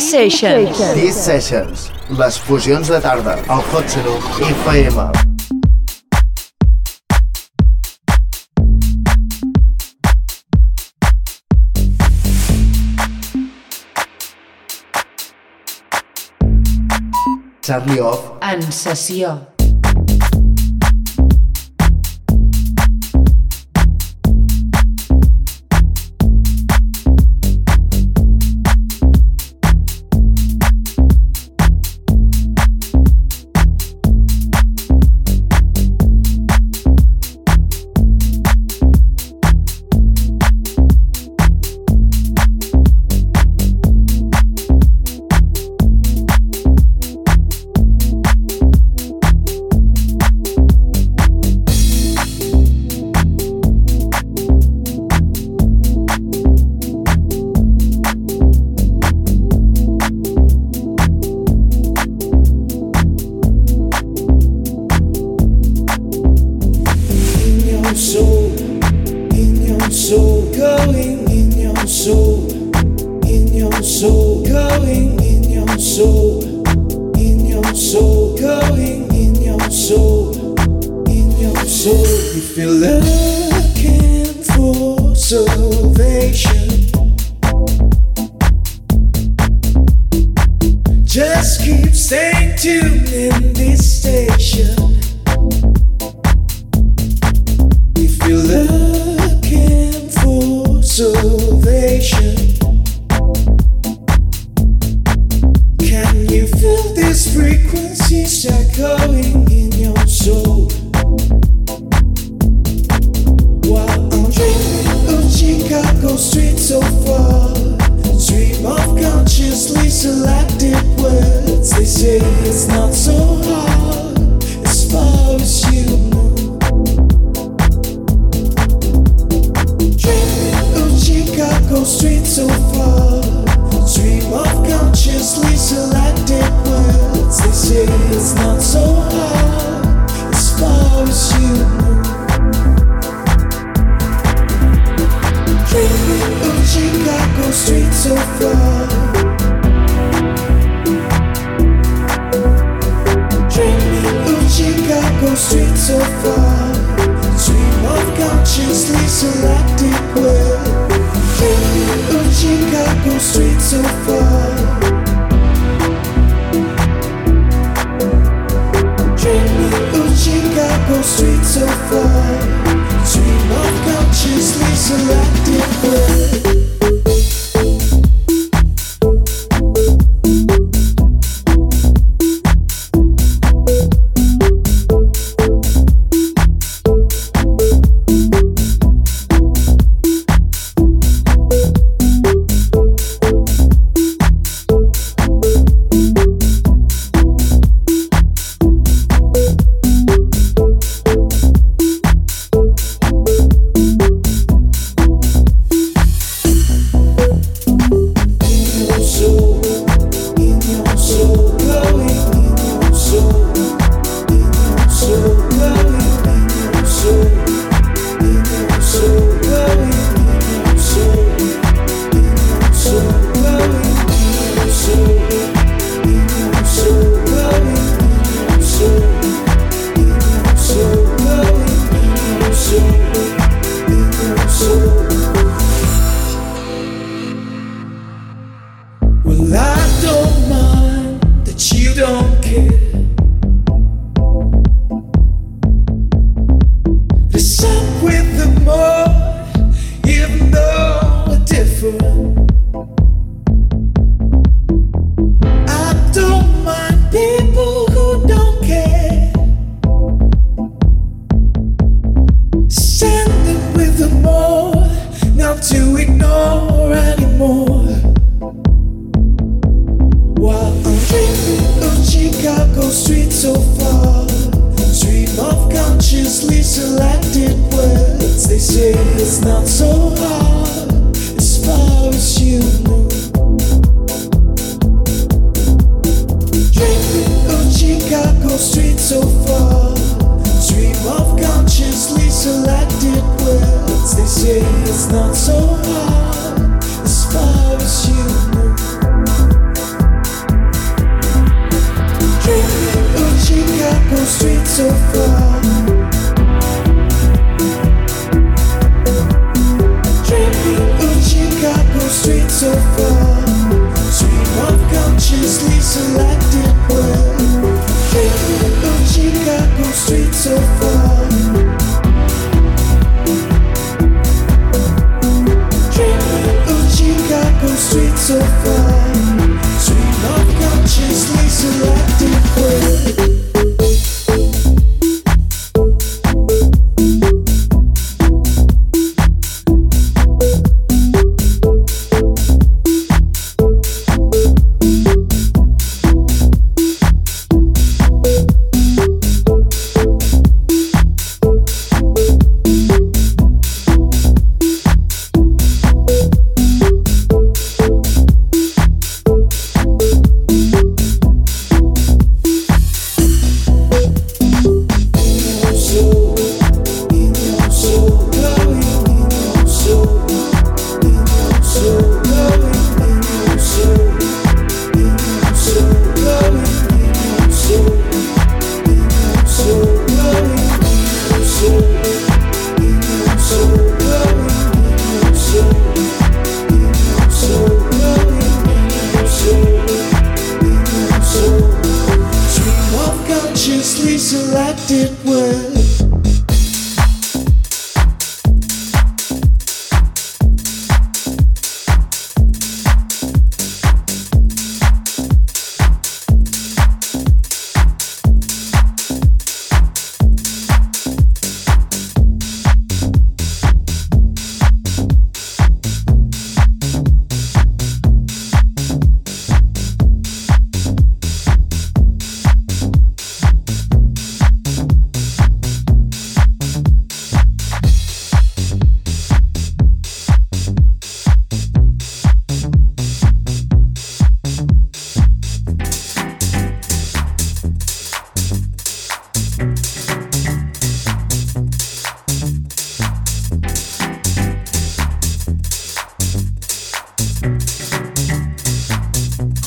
Sessions. These Sessions. Les fusions de tarda al Hot Seno FM. Charlie Off En sessió.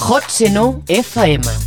Hot Seno FM.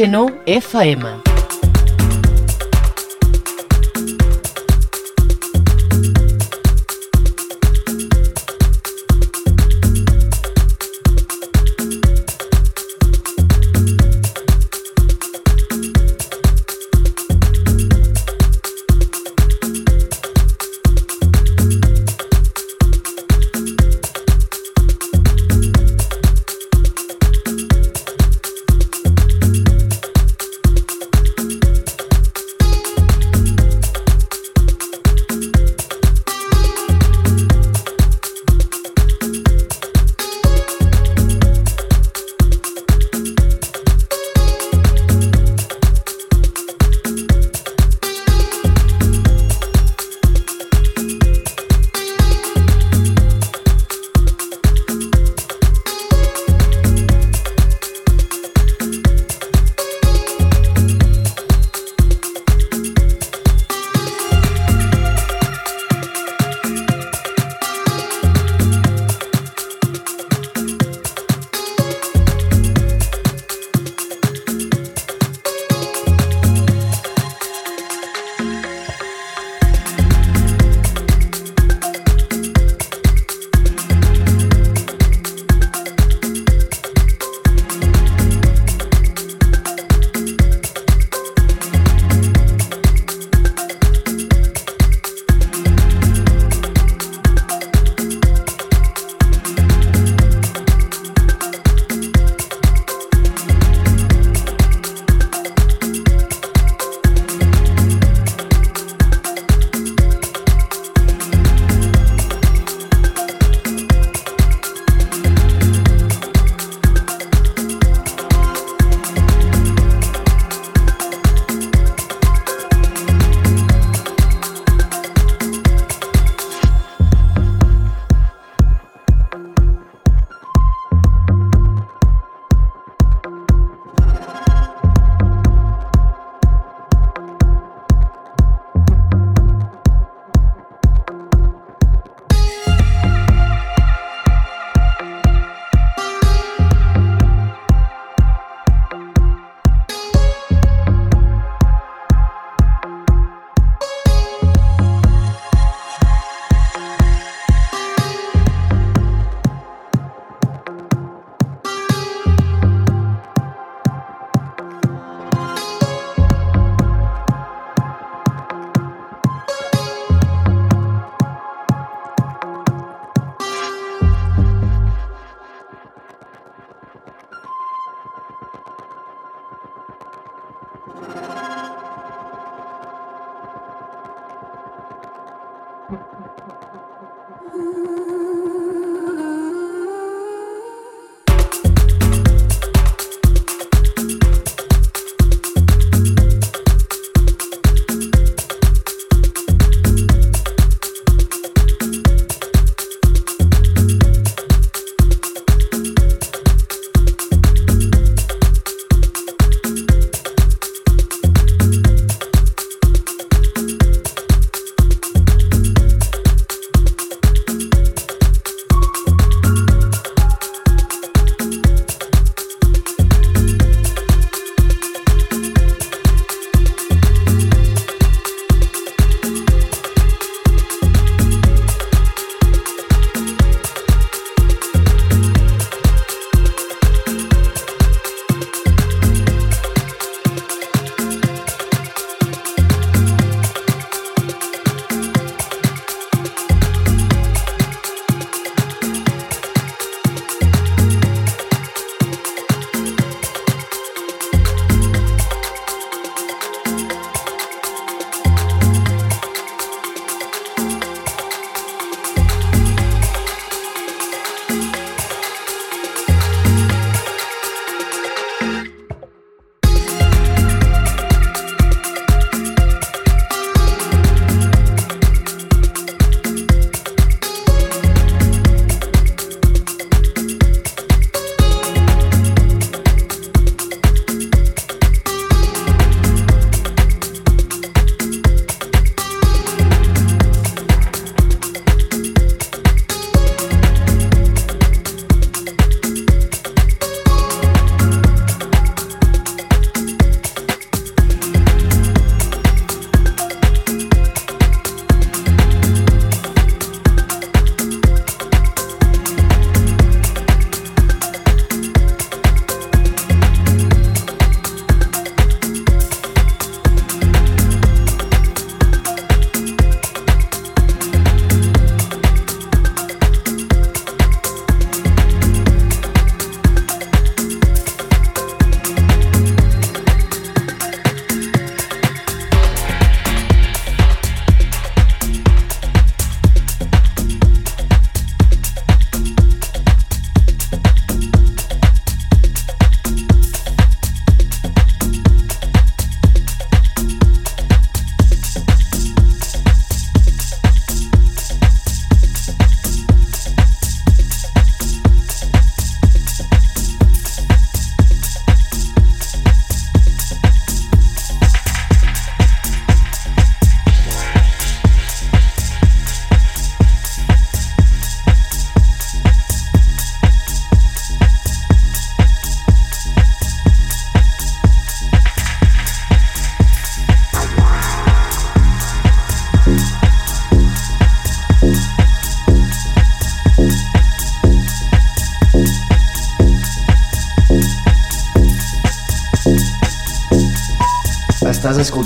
Hot 101 FM.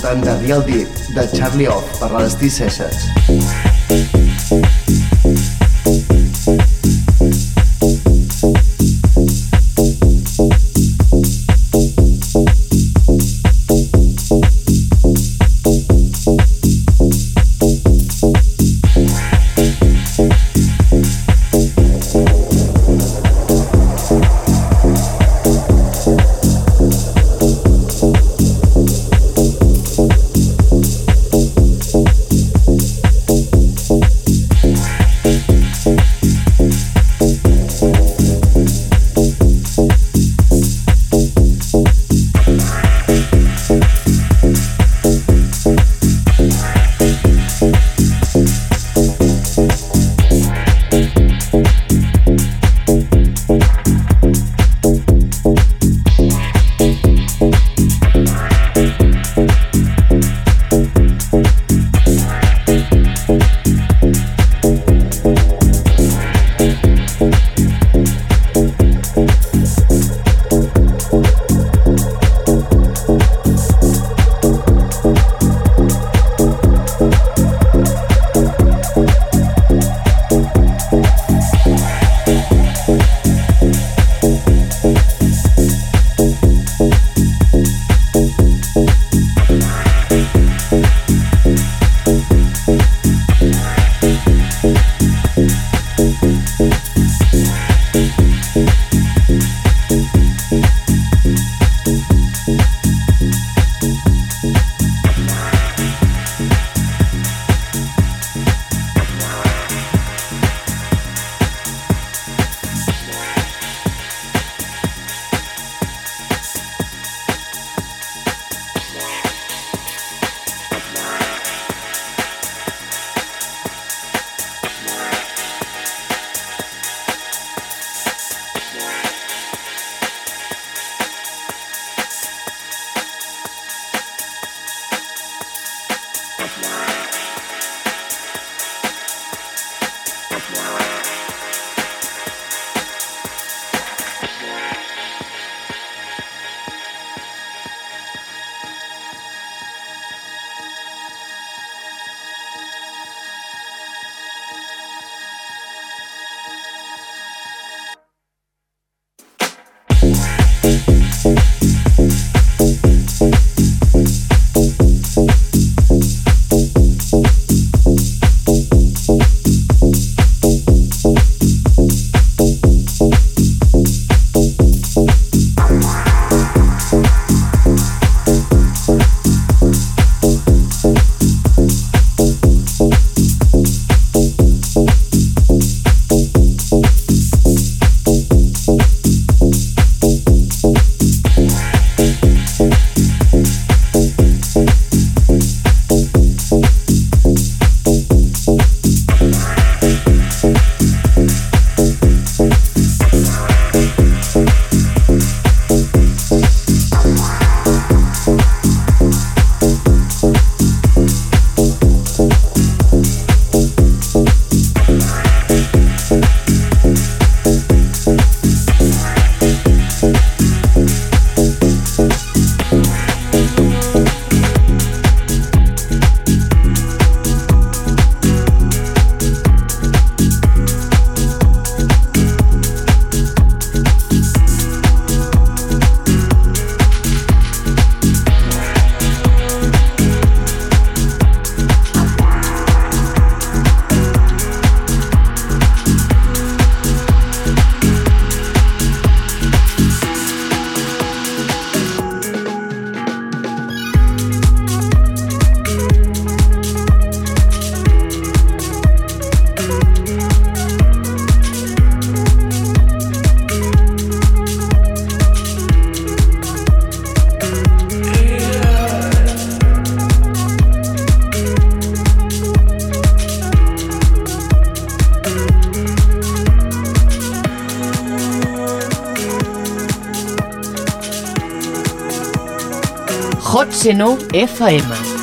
Escoltant The Real Deep de Charlie Off per les T-Sessions. Seno FM.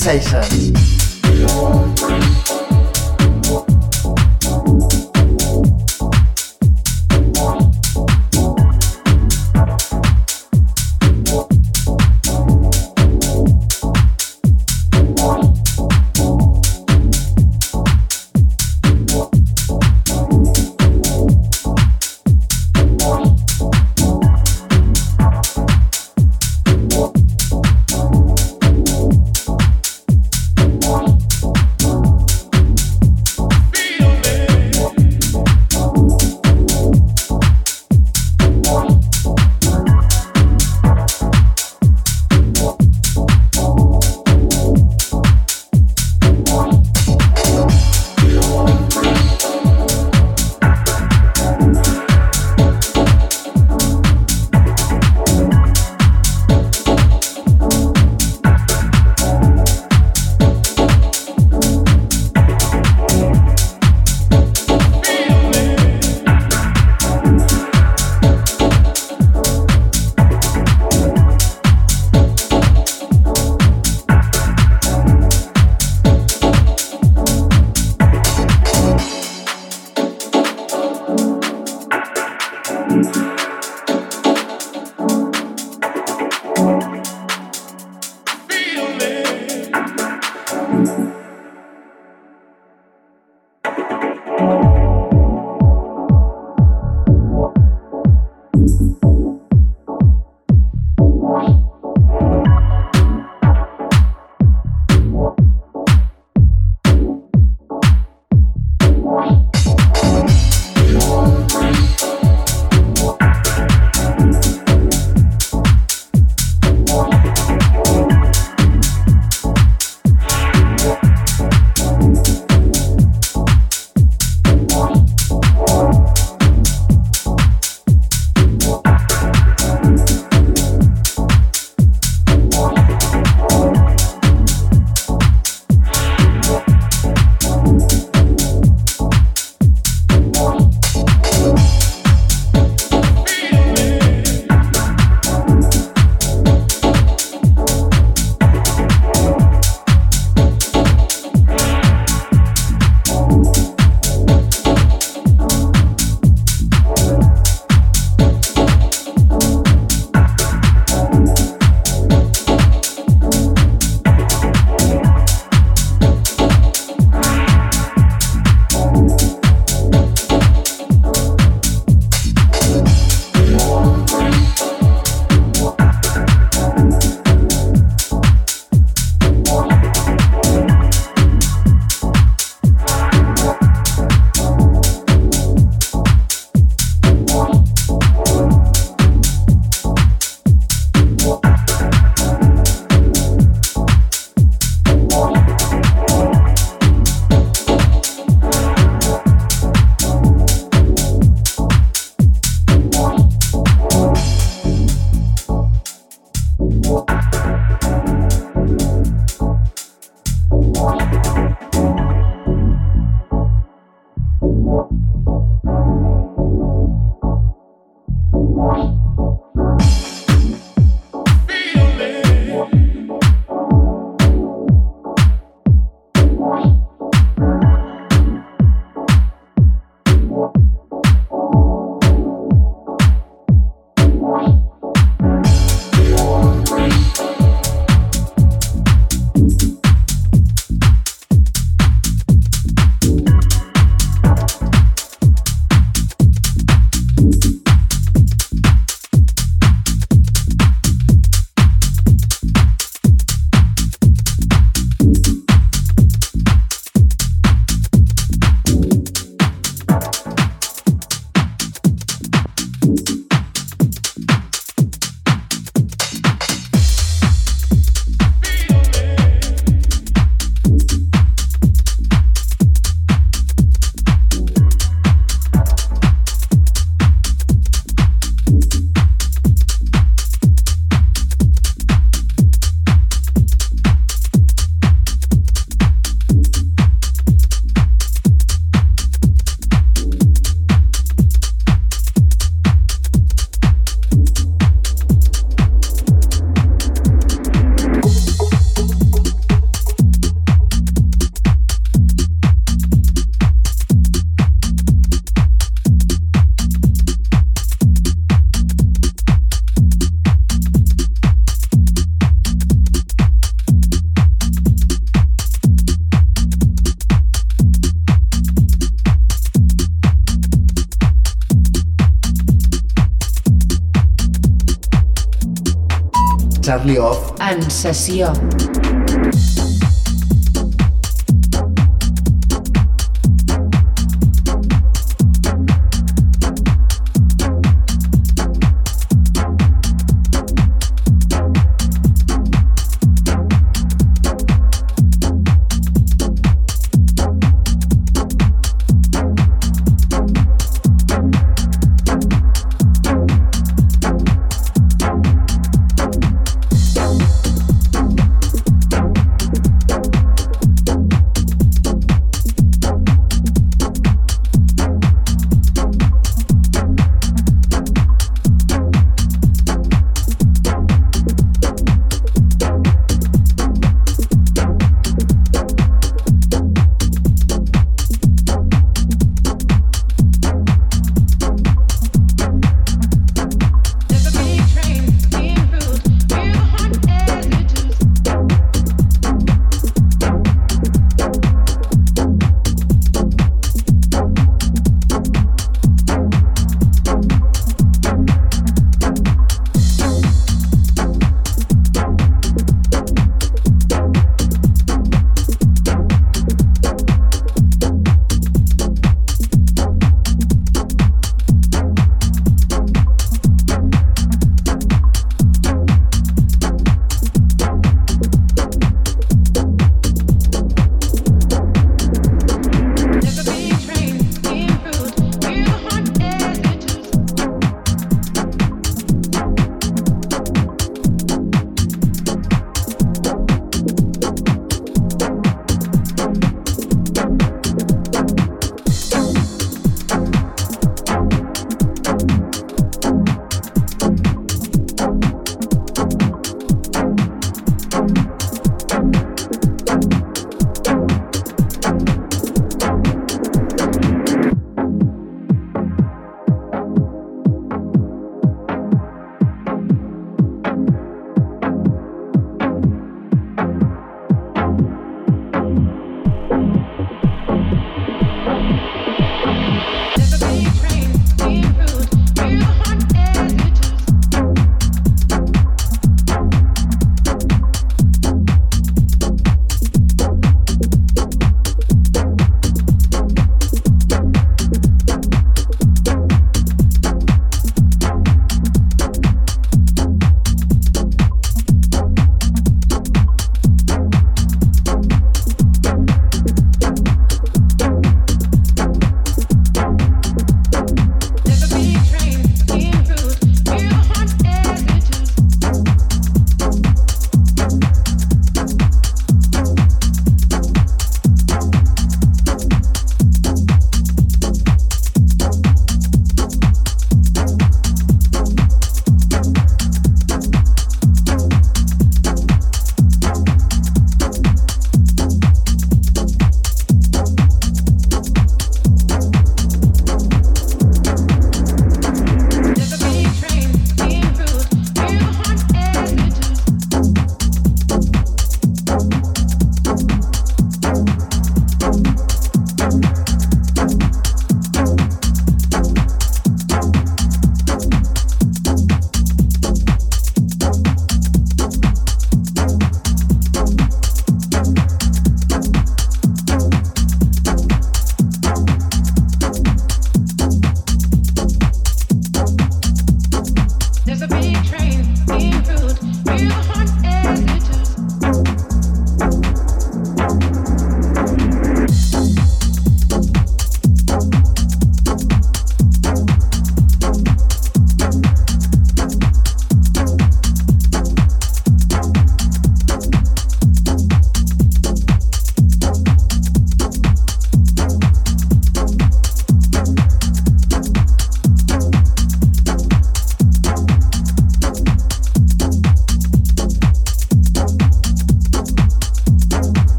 Sessions. Off.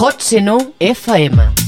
Hot Seno FM.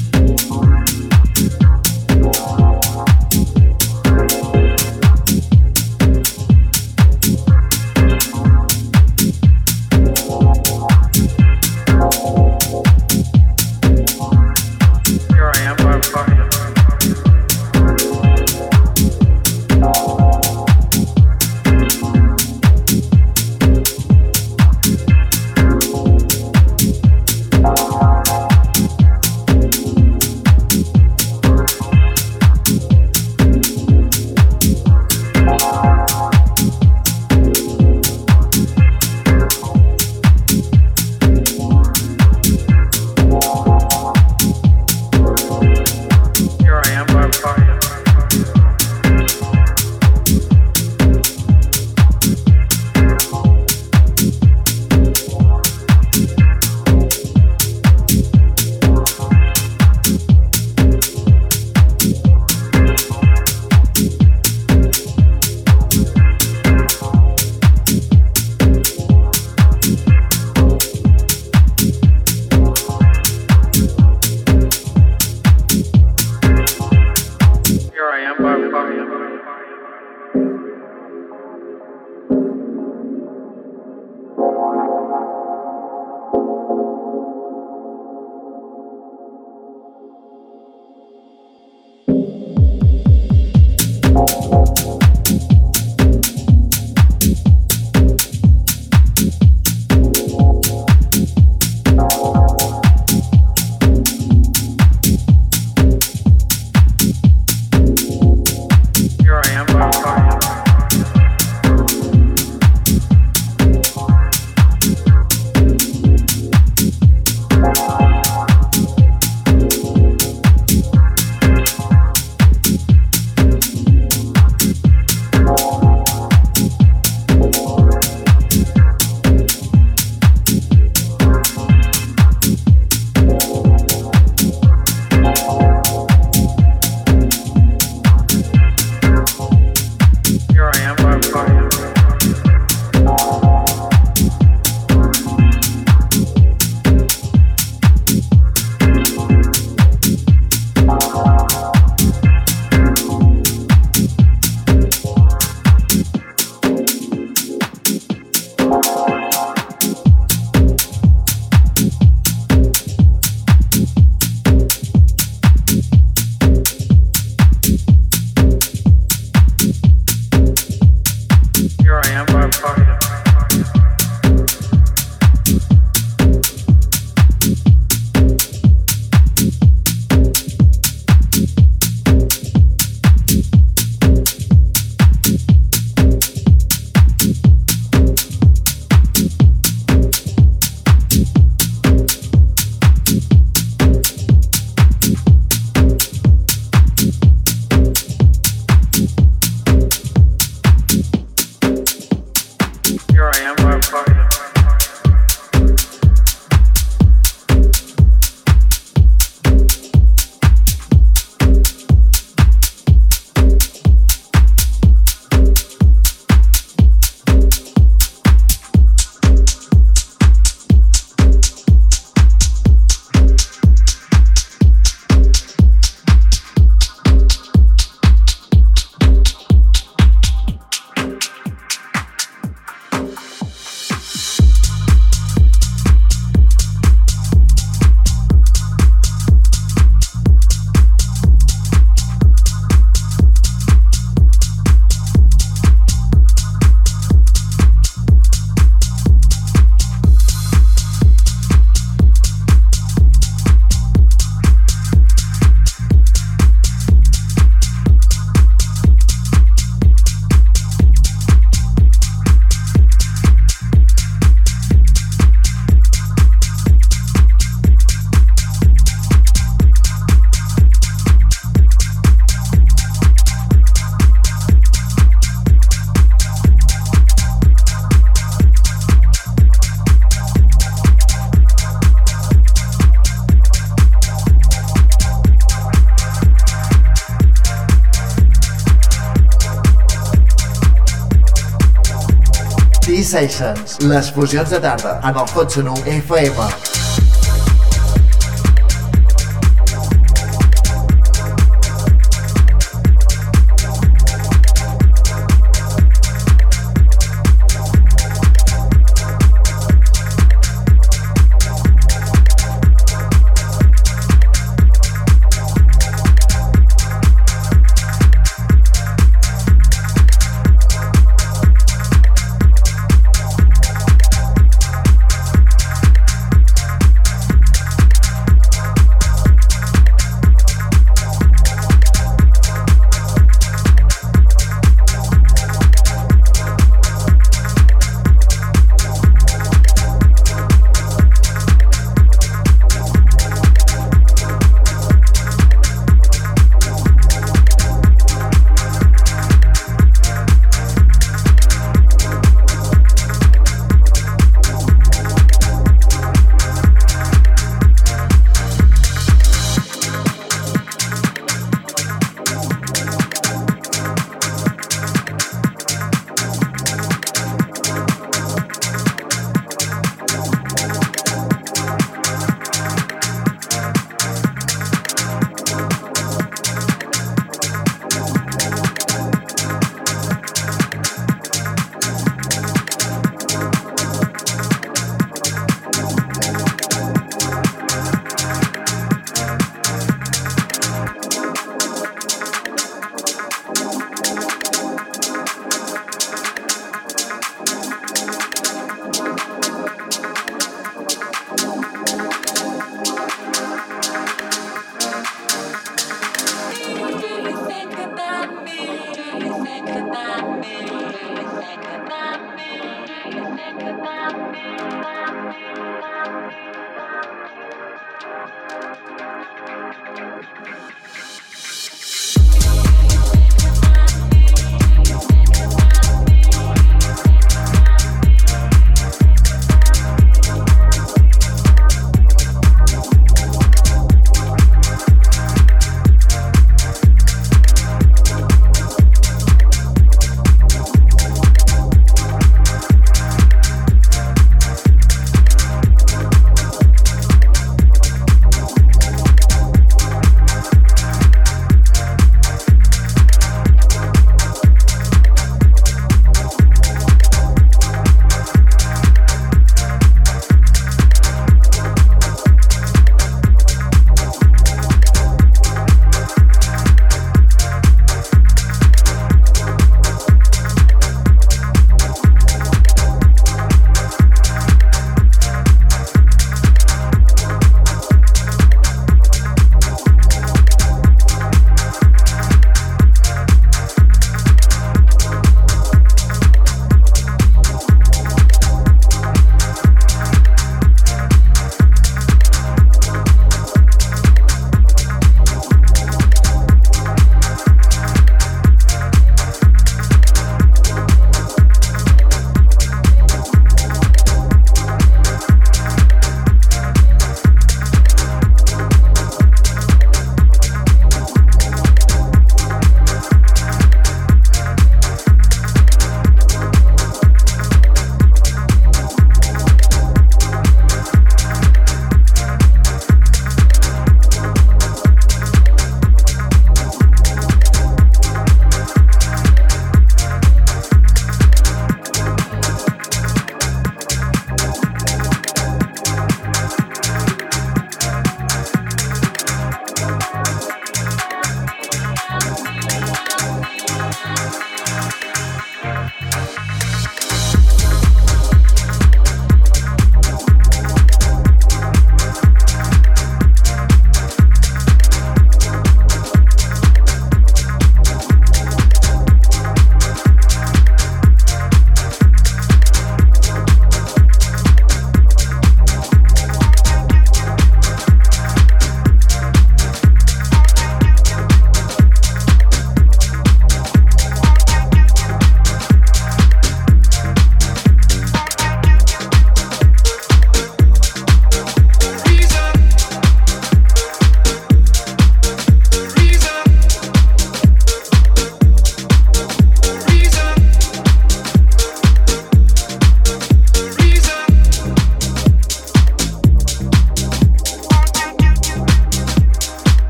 Sessions, les fusions de tarda en el Hot FM.